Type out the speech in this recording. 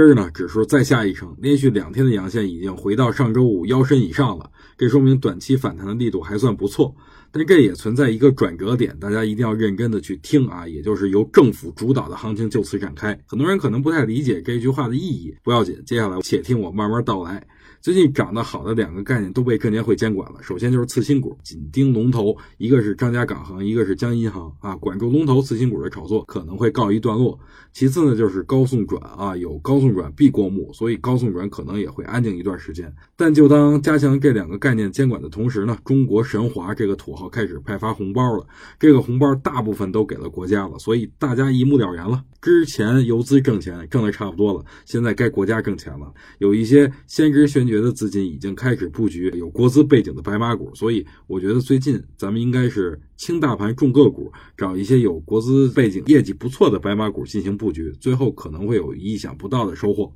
今儿呢，指数再下一城，连续两天的阳线已经回到上周五腰身以上了，这说明短期反弹的力度还算不错。但这也存在一个转折点，大家一定要认真的去听啊，也就是由政府主导的行情就此展开。很多人可能不太理解这句话的意义，不要紧，接下来且听我慢慢道来。最近涨得好的两个概念都被证监会监管了。首先就是次新股，紧盯龙头，一个是张家港行，一个是江银行啊。管住龙头次新股的炒作可能会告一段落。其次呢，就是高送转啊，有高送转必过目，所以高送转可能也会安静一段时间。但就当加强这两个概念监管的同时呢，中国神华这个土豪开始派发红包了。这个红包大部分都给了国家了，所以大家一目了然了。之前游资挣钱挣的差不多了，现在该国家挣钱了。有一些先知先觉的资金已经开始布局有国资背景的白马股，所以我觉得最近咱们应该是轻大盘重个股，找一些有国资背景、业绩不错的白马股进行布局，最后可能会有意想不到的收获。